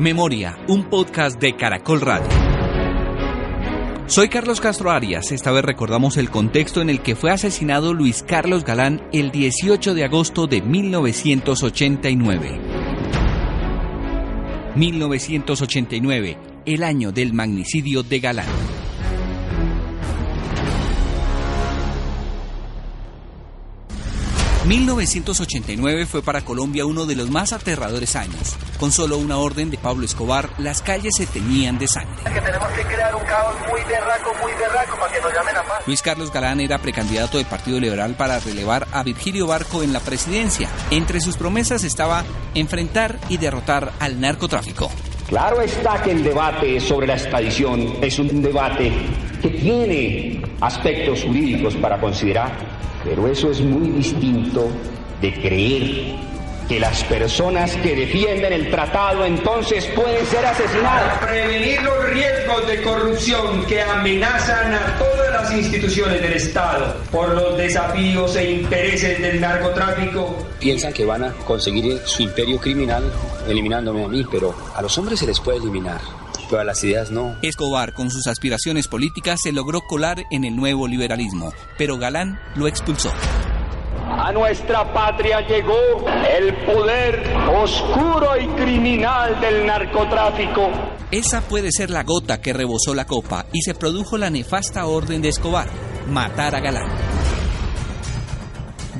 Memoria, un podcast de Caracol Radio. Soy Carlos Castro Arias. Esta vez recordamos el contexto en el que fue asesinado Luis Carlos Galán el 18 de agosto de 1989. 1989, el año del magnicidio de Galán. 1989 fue para Colombia uno de los más aterradores años. Con solo una orden de Pablo Escobar, las calles se teñían de sangre. Luis Carlos Galán era precandidato del Partido Liberal para relevar a Virgilio Barco en la presidencia. Entre sus promesas estaba enfrentar y derrotar al narcotráfico. Claro está que el debate sobre la extradición es un debate que tiene aspectos jurídicos para considerar pero eso es muy distinto de creer que las personas que defienden el tratado entonces pueden ser asesinadas. Prevenir los riesgos de corrupción que amenazan a todas las instituciones del Estado por los desafíos e intereses del narcotráfico. Piensan que van a conseguir su imperio criminal eliminándome a mí, pero a los hombres se les puede eliminar pero a las ideas no. Escobar, con sus aspiraciones políticas, se logró colar en el nuevo liberalismo, pero Galán lo expulsó. A nuestra patria llegó el poder oscuro y criminal del narcotráfico. Esa puede ser la gota que rebosó la copa y se produjo la nefasta orden de Escobar, matar a Galán.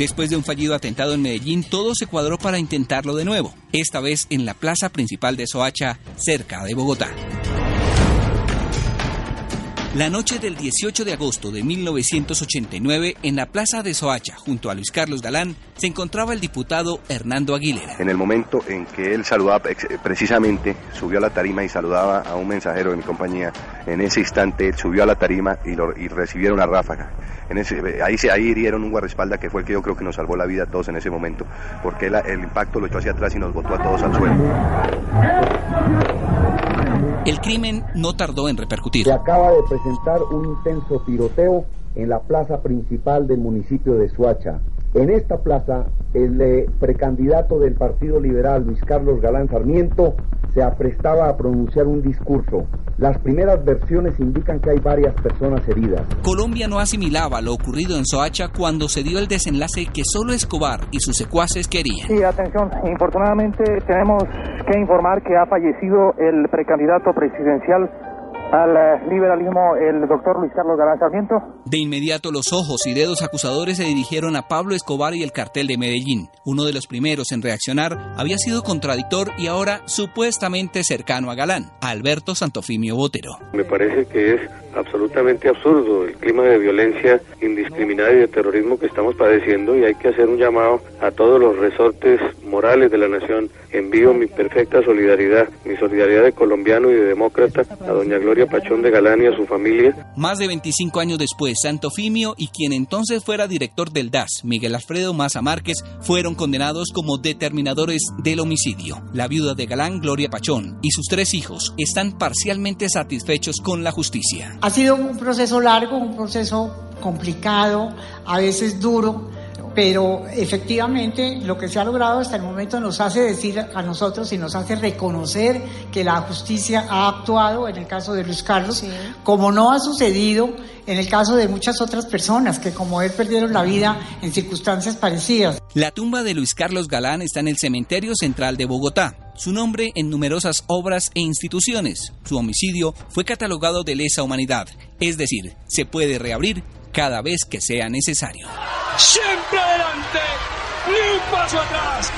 Después de un fallido atentado en Medellín, todo se cuadró para intentarlo de nuevo, esta vez en la plaza principal de Soacha, cerca de Bogotá. La noche del 18 de agosto de 1989, en la plaza de Soacha, junto a Luis Carlos Galán, se encontraba el diputado Hernando Aguilera. En el momento en que él saludaba, precisamente subió a la tarima y saludaba a un mensajero de mi compañía, en ese instante él subió a la tarima y, lo, y recibieron una ráfaga. En ese, ahí, se, ahí hirieron un guardaespaldas que fue el que yo creo que nos salvó la vida a todos en ese momento, porque el impacto lo echó hacia atrás y nos botó a todos al suelo. El crimen no tardó en repercutir. Se acaba de presentar un intenso tiroteo en la plaza principal del municipio de Suacha. En esta plaza, el eh, precandidato del Partido Liberal, Luis Carlos Galán Sarmiento, se aprestaba a pronunciar un discurso. Las primeras versiones indican que hay varias personas heridas. Colombia no asimilaba lo ocurrido en Soacha cuando se dio el desenlace que solo Escobar y sus secuaces querían. Sí, atención, infortunadamente tenemos que informar que ha fallecido el precandidato presidencial al eh, liberalismo el doctor Luis Carlos Galán Sarmiento. De inmediato los ojos y dedos acusadores se dirigieron a Pablo Escobar y el cartel de Medellín. Uno de los primeros en reaccionar había sido contradictor y ahora supuestamente cercano a Galán, Alberto Santofimio Botero. Me parece que es absolutamente absurdo el clima de violencia indiscriminada y de terrorismo que estamos padeciendo y hay que hacer un llamado a todos los resortes morales de la nación. Envío mi perfecta solidaridad, mi solidaridad de colombiano y de demócrata a doña Gloria Pachón de Galán y a su familia. Más de 25 años después, Santofimio y quien entonces fuera director del DAS, Miguel Alfredo Maza Márquez, fueron condenados como determinadores del homicidio. La viuda de Galán, Gloria Pachón, y sus tres hijos están parcialmente satisfechos con la justicia. Ha sido un proceso largo, un proceso complicado, a veces duro pero efectivamente lo que se ha logrado hasta el momento nos hace decir a nosotros y nos hace reconocer que la justicia ha actuado en el caso de Luis Carlos, como no ha sucedido en el caso de muchas otras personas que como él perdieron la vida en circunstancias parecidas. La tumba de Luis Carlos Galán está en el Cementerio Central de Bogotá. Su nombre en numerosas obras e instituciones. Su homicidio fue catalogado de lesa humanidad, es decir, se puede reabrir cada vez que sea necesario. Siempre adelante, ni un paso atrás.